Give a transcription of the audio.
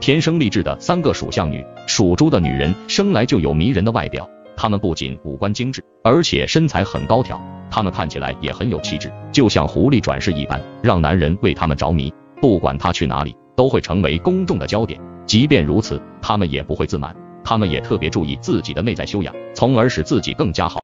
天生丽质的三个属相女，属猪的女人生来就有迷人的外表，她们不仅五官精致，而且身材很高挑，她们看起来也很有气质，就像狐狸转世一般，让男人为她们着迷。不管她去哪里，都会成为公众的焦点。即便如此，她们也不会自满，她们也特别注意自己的内在修养，从而使自己更加好。